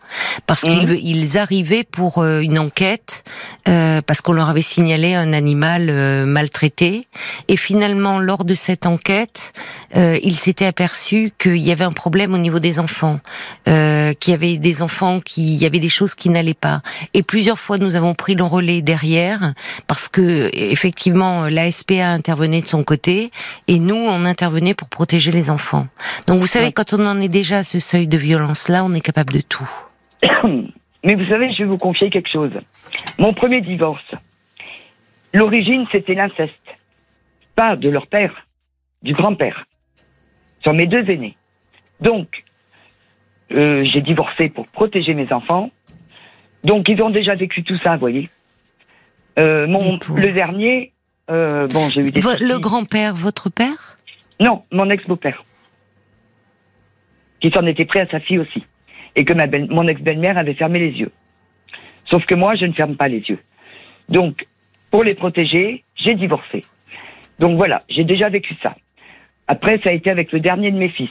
parce qu'ils mmh. ils arrivaient pour euh, une enquête euh, parce qu'on leur avait signalé un animal euh, maltraité et finalement, lors de cette enquête, euh, ils s'étaient aperçus qu'il y avait un problème au niveau des enfants, qu'il y avait des enfants qui, il y avait des choses qui n'allaient pas. Et plusieurs fois, nous avons pris le relais derrière parce que effectivement, l'ASPA intervenait de son côté et nous, on intervenait pour protéger les enfants. Donc vous savez, quand on en est déjà à ce seuil de violence-là, on est capable de tout. Mais vous savez, je vais vous confier quelque chose. Mon premier divorce, l'origine, c'était l'inceste. Pas de leur père, du grand-père. Sur mes deux aînés. Donc, euh, j'ai divorcé pour protéger mes enfants. Donc, ils ont déjà vécu tout ça, vous voyez. Euh, mon, le dernier, euh, bon, j'ai eu des. le grand-père, votre père? Non, mon ex-beau-père. Qui s'en était pris à sa fille aussi. Et que ma belle, mon ex-belle-mère avait fermé les yeux. Sauf que moi, je ne ferme pas les yeux. Donc, pour les protéger, j'ai divorcé. Donc voilà, j'ai déjà vécu ça. Après, ça a été avec le dernier de mes fils,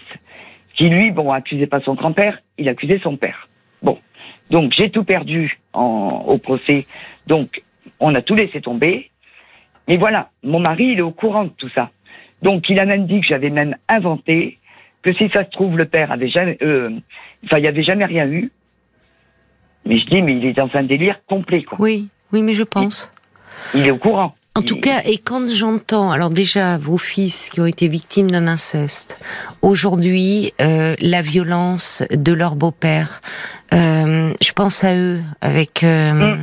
qui lui, bon, accusait pas son grand-père, il accusait son père. Bon, donc j'ai tout perdu en, au procès. Donc, on a tout laissé tomber. Mais voilà, mon mari, il est au courant de tout ça. Donc, il a même dit que j'avais même inventé que si ça se trouve, le père avait jamais, euh, enfin, il n'y avait jamais rien eu. Mais je dis, mais il est dans un délire complet, quoi. Oui, oui, mais je pense. Il est au courant. En tout cas, et quand j'entends, alors déjà vos fils qui ont été victimes d'un inceste, aujourd'hui euh, la violence de leur beau-père, euh, je pense à eux avec euh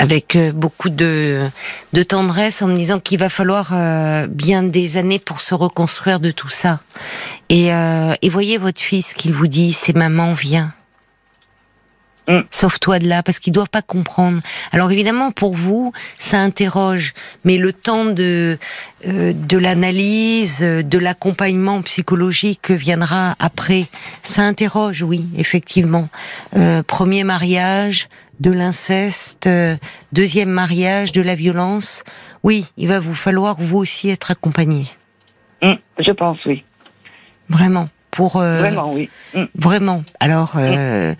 avec beaucoup de, de tendresse en me disant qu'il va falloir euh, bien des années pour se reconstruire de tout ça. Et, et voyez votre fils qu'il vous dit, c'est maman viens. Mm. Sauve-toi de là, parce qu'ils doivent pas comprendre. Alors évidemment, pour vous, ça interroge, mais le temps de euh, de l'analyse, de l'accompagnement psychologique viendra après. Ça interroge, oui, effectivement. Euh, premier mariage, de l'inceste, euh, deuxième mariage, de la violence. Oui, il va vous falloir vous aussi être accompagné. Mm, je pense, oui. Vraiment pour euh, vraiment oui mm. vraiment alors euh,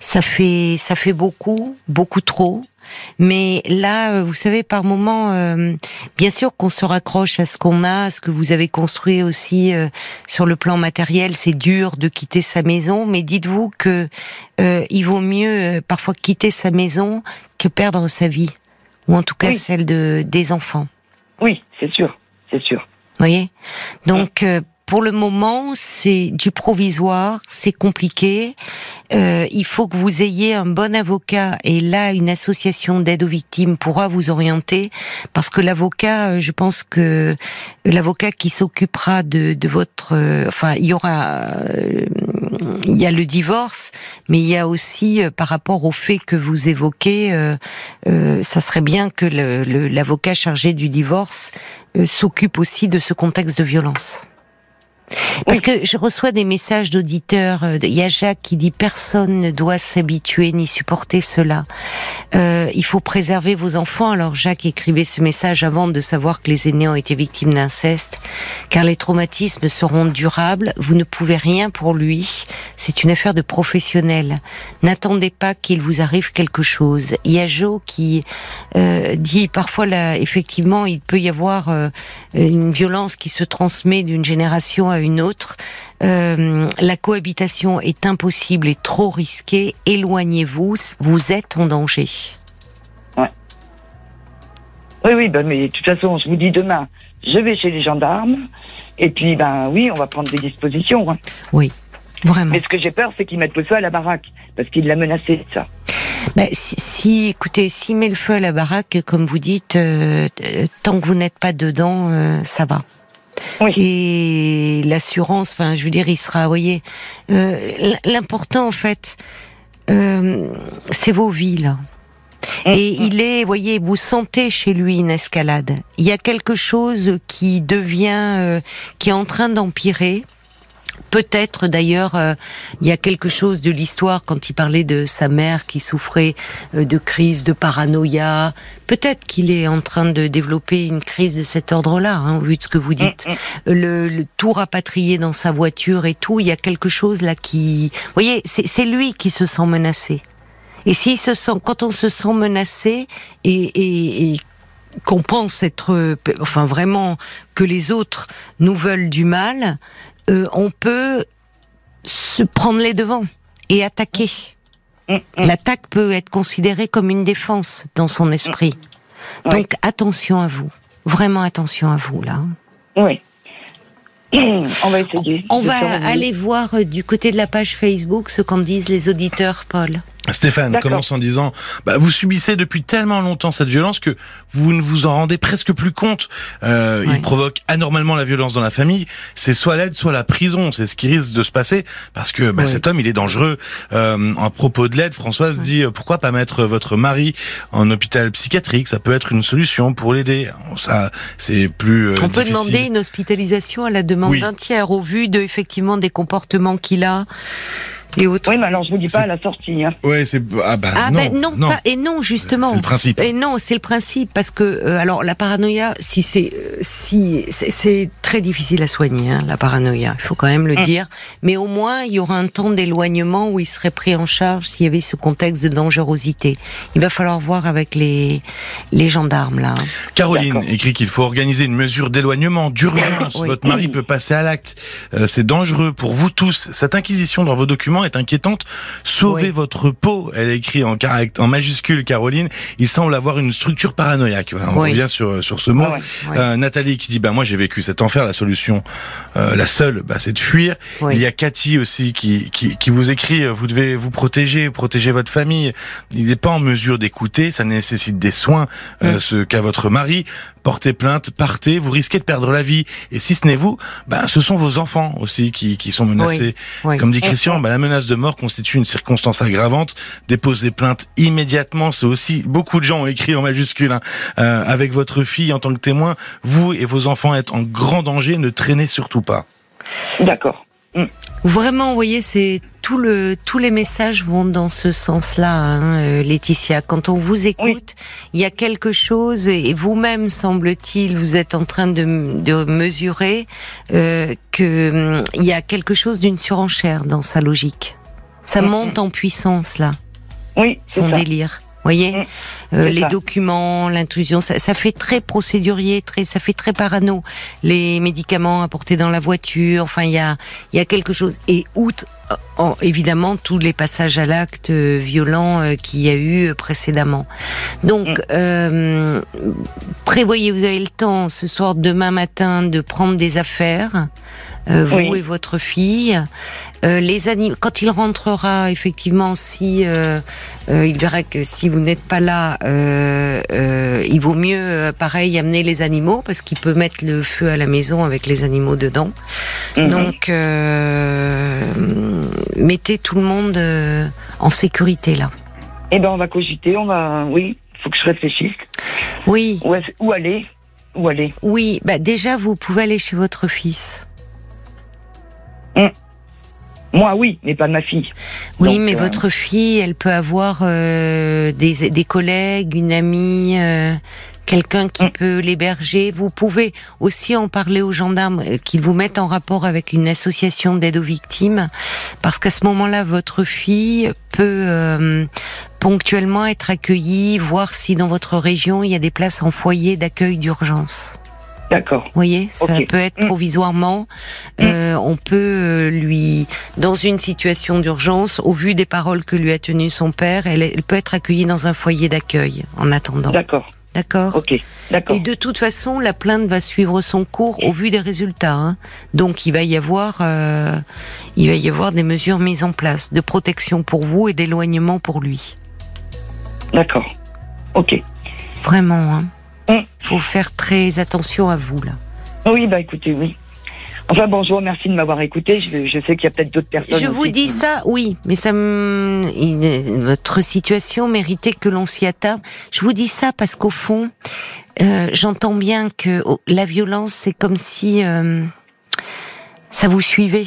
ça fait ça fait beaucoup beaucoup trop mais là, euh, vous savez, par moment, bien sûr qu'on se raccroche à ce qu'on a, à ce que vous avez construit aussi sur le plan matériel. C'est dur de quitter sa maison, mais dites-vous que il vaut mieux parfois quitter sa maison que perdre sa vie, ou en tout cas celle de des enfants. Oui, c'est sûr, c'est sûr. Vous voyez? Donc, pour le moment, c'est du provisoire, c'est compliqué. Euh, il faut que vous ayez un bon avocat et là, une association d'aide aux victimes pourra vous orienter parce que l'avocat, euh, je pense que l'avocat qui s'occupera de, de, votre, euh, enfin, il y aura, il y a le divorce, mais il y a aussi par rapport au fait que vous évoquez, ça serait bien que l'avocat chargé du divorce s'occupe aussi de ce contexte de violence. Parce que je reçois des messages d'auditeurs. Euh, il y a Jacques qui dit personne ne doit s'habituer ni supporter cela. Euh, il faut préserver vos enfants. Alors Jacques écrivait ce message avant de savoir que les aînés ont été victimes d'inceste, car les traumatismes seront durables. Vous ne pouvez rien pour lui. C'est une affaire de professionnel. N'attendez pas qu'il vous arrive quelque chose. Il y a Joe qui euh, dit parfois là, effectivement, il peut y avoir euh, une violence qui se transmet d'une génération à une autre. Euh, la cohabitation est impossible et trop risquée. Éloignez-vous, vous êtes en danger. Ouais. Oui, oui, ben, mais de toute façon, je vous dis demain, je vais chez les gendarmes. Et puis, ben oui, on va prendre des dispositions. Hein. Oui, vraiment. Mais ce que j'ai peur, c'est qu'ils mettent le feu à la baraque, parce qu'il l'a menacé, ça. Ben, si, écoutez, s'il met le feu à la baraque, comme vous dites, euh, euh, tant que vous n'êtes pas dedans, ça va. Et l'assurance, enfin, je veux dire, il sera, vous voyez, euh, l'important en fait, euh, c'est vos vies là. Mm, Et il est, vous voyez, vous sentez chez lui une escalade. Il y a quelque chose qui devient, euh, qui est en train d'empirer. Peut-être d'ailleurs, euh, il y a quelque chose de l'histoire quand il parlait de sa mère qui souffrait euh, de crise de paranoïa. Peut-être qu'il est en train de développer une crise de cet ordre-là, hein, vu de ce que vous dites. Mm, mm. Le, le, tout rapatrié dans sa voiture et tout, il y a quelque chose là qui, vous voyez, c'est lui qui se sent menacé. Et s'il se sent, quand on se sent menacé et, et, et qu'on pense être, enfin vraiment que les autres nous veulent du mal, euh, on peut se prendre les devants et attaquer. Mm, mm. L'attaque peut être considérée comme une défense dans son esprit. Mm. Donc attention à vous, vraiment attention à vous là. Oui. On va essayer. On va aller voir euh, du côté de la page Facebook ce qu'en disent les auditeurs, Paul. Stéphane commence en disant bah, vous subissez depuis tellement longtemps cette violence que vous ne vous en rendez presque plus compte. Euh. Il provoque anormalement la violence dans la famille. C'est soit l'aide, soit la prison. C'est ce qui risque de se passer parce que bah, cet homme il est dangereux. Euh, à propos de l'aide, Françoise dit euh, pourquoi pas mettre votre mari en hôpital psychiatrique? Ça peut être une solution pour l'aider. Ça c'est plus. euh, On peut difficile. demander une hospitalisation à la demande d'un tiers au vu de effectivement des comportements qu'il a et autres. Oui, mais alors je vous dis pas à la sortie. Hein. Ouais, c'est ah bah Ah non, ben non, non. pas- et non justement. C'est le principe. Et non, c'est le principe parce que euh, alors la paranoïa, si c'est euh, si c'est- très difficile à soigner hein, la paranoïa, il faut quand même le Mm. dire. Mais au moins il y aura un temps d'éloignement où il serait pris en charge s'il y avait ce contexte de dangerosité. Il va falloir voir avec les les gendarmes là. hein. Caroline écrit qu'il faut organiser une mesure d'éloignement, d'urgence. Oui. Votre mari peut passer à l'acte. Euh, c'est dangereux pour vous tous. Cette inquisition dans vos documents est inquiétante. Sauvez Oui. votre peau. Elle est écrite en, majuscule, Caroline. Il semble avoir une structure paranoïaque. Voilà, On Oui. revient sur, sur ce mot. Ah ouais. Ouais. Euh, Nathalie qui dit bah moi j'ai vécu cet enfer. La solution, euh, la seule, bah, c'est de fuir. Oui. Il y a Cathy aussi qui, qui, qui vous écrit euh, vous devez vous protéger, protéger votre famille. Il n'est pas en mesure d'écouter. Ça nécessite des soins. euh, Mm. ce qu'a votre mari. Portez plainte, partez. Vous risquez de perdre la vie. Et si ce n'est vous, bah, ce sont vos enfants aussi qui, qui sont menacés. Oui. Comme dit Christian, bah, la menace de mort constitue une circonstance aggravante. Déposez plainte immédiatement. C'est aussi beaucoup de gens ont écrit en majuscule. hein. Euh, avec votre fille en tant que témoin, vous et vos enfants êtes en grand danger. Ne traînez surtout pas. D'accord. Vraiment, vous voyez, c'est tout le tous les messages vont dans ce sens-là, hein, euh, Laetitia. Quand on vous écoute, il y a quelque chose et vous-même semble-t-il, vous êtes en train de, de mesurer euh, que hum, il y a quelque chose d'une surenchère dans sa logique. Ça monte en puissance là, Oui, son ça. délire. Voyez, Mm. Euh, les ça. documents, l'intrusion, ça, ça fait très procédurier, très, ça fait très parano. Les médicaments apportés dans la voiture, enfin, il y a, il y a quelque chose. Et outre, en- évidemment, tous les passages à l'acte euh, violents euh, qu'il y a eu euh, précédemment. Donc, Mm. euh, prévoyez, vous avez le temps ce soir, demain matin, de prendre des affaires. Euh, vous Oui. et votre fille, Euh, les anim- quand il rentrera, effectivement, si euh, euh, il verra que si vous n'êtes pas là, euh, euh, il vaut mieux, pareil, amener les animaux parce qu'il peut mettre le feu à la maison avec les animaux dedans. Mhm. Donc, euh, mettez tout le monde euh, en sécurité là. Eh ben, on va cogiter, on va. Oui, faut que je réfléchisse. Oui, Où, est- où aller? Où aller? Oui. Bah déjà, vous pouvez aller chez votre fils. Moi, oui, mais pas ma fille. Oui, Donc, mais euh, votre fille, elle peut avoir euh, des, des collègues, une amie, euh, quelqu'un qui Mm. peut l'héberger. Vous pouvez aussi en parler aux gendarmes, euh, qu'ils vous mettent en rapport avec une association d'aide aux victimes, parce qu'à ce moment-là, votre fille peut euh, ponctuellement être accueillie, voir si dans votre région, il y a des places en foyer d'accueil d'urgence. D'accord. Vous voyez, ça peut être Mm. provisoirement. Euh, on peut euh, lui, dans une situation d'urgence, au vu des paroles que lui a tenues son père, elle, elle peut être accueillie dans un foyer d'accueil en attendant. D'accord. D'accord. Ok. D'accord. Et de toute façon, la plainte va suivre son cours au vu des résultats. hein. Donc, il va y avoir, euh, il va y avoir des mesures mises en place de protection pour vous et d'éloignement pour lui. D'accord. Ok. Vraiment. Hein. Mm. Faut faire très attention à vous là. Oui, bah écoutez, oui. Enfin bon, je vous remercie de m'avoir écouté. Je, je sais qu'il y a peut-être d'autres personnes. Je vous dis qui- ça, oui, mais ça, me- il- votre situation méritait que l'on s'y attarde. Je vous dis ça parce qu'au fond, euh, j'entends bien que oh, la violence, c'est comme si euh, ça vous suivait.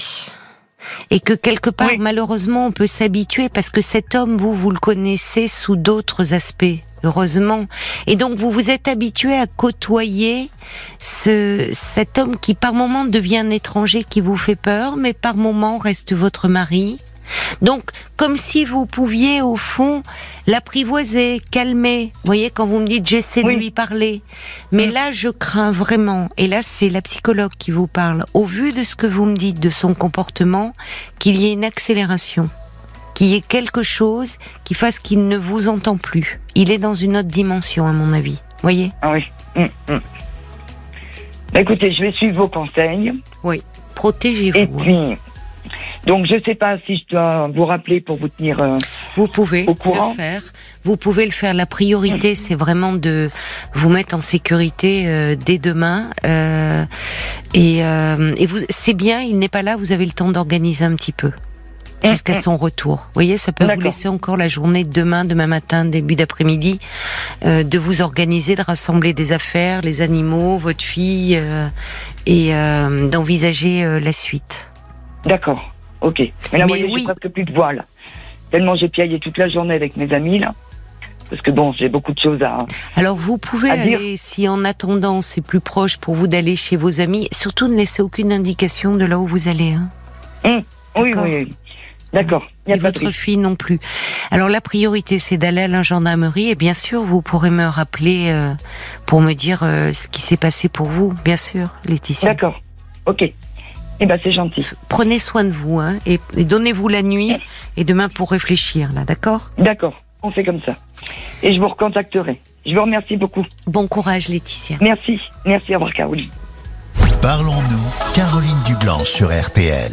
Et que quelque part, Oui. malheureusement, on peut s'habituer parce que cet homme, vous, vous le connaissez sous d'autres aspects, heureusement. Et donc, vous vous êtes habitué à côtoyer ce, cet homme qui, par moment, devient un étranger qui vous fait peur, mais par moment reste votre mari. Donc, comme si vous pouviez, au fond, l'apprivoiser, calmer. Vous voyez, quand vous me dites j'essaie de lui parler. Mais Mm. là, je crains vraiment, et là, c'est la psychologue qui vous parle, au vu de ce que vous me dites de son comportement, qu'il y ait une accélération. Qu'il y ait quelque chose qui fasse qu'il ne vous entend plus. Il est dans une autre dimension, à mon avis. Voyez? Ah oui. Hum, hum. Bah, écoutez, je vais suivre vos conseils. Protégez-vous. Et hein. puis, donc je sais pas si je dois vous rappeler pour vous tenir. euh, Vous pouvez au courant. le faire. Vous pouvez le faire. La priorité, Mm. c'est vraiment de vous mettre en sécurité euh, dès demain. Euh, et, et vous, c'est bien. Il n'est pas là. Vous avez le temps d'organiser un petit peu jusqu'à Mm, mm. son retour. Vous voyez, ça peut vous laisser encore la journée de demain, demain matin, début d'après-midi, euh, de vous organiser, de rassembler des affaires, les animaux, votre fille, euh, et euh, d'envisager la suite. D'accord. Ok. Mais là, voyez, oui. j'ai presque plus de voix, là. Tellement j'ai piaillé toute la journée avec mes amis, là. Parce que bon, j'ai beaucoup de choses à. Alors vous pouvez dire. aller, si en attendant c'est plus proche pour vous d'aller chez vos amis, surtout ne laissez aucune indication de là où vous allez. Hein. Oui, oui, D'accord. oui. D'accord. Il n'y a Et pas de votre fille non plus. Alors la priorité c'est d'aller à la gendarmerie et bien sûr vous pourrez me rappeler euh, pour me dire euh, ce qui s'est passé pour vous, bien sûr, Laetitia. D'accord. Ok. Eh ben, c'est gentil. Prenez soin de vous hein, et, et donnez-vous la nuit et demain pour réfléchir là, d'accord? D'accord. On fait comme ça. Et je vous recontacterai. Je vous remercie beaucoup. Bon courage Laetitia. Merci. Merci, au revoir, Caroline. Parlons-nous, Caroline Dublanche sur RTL.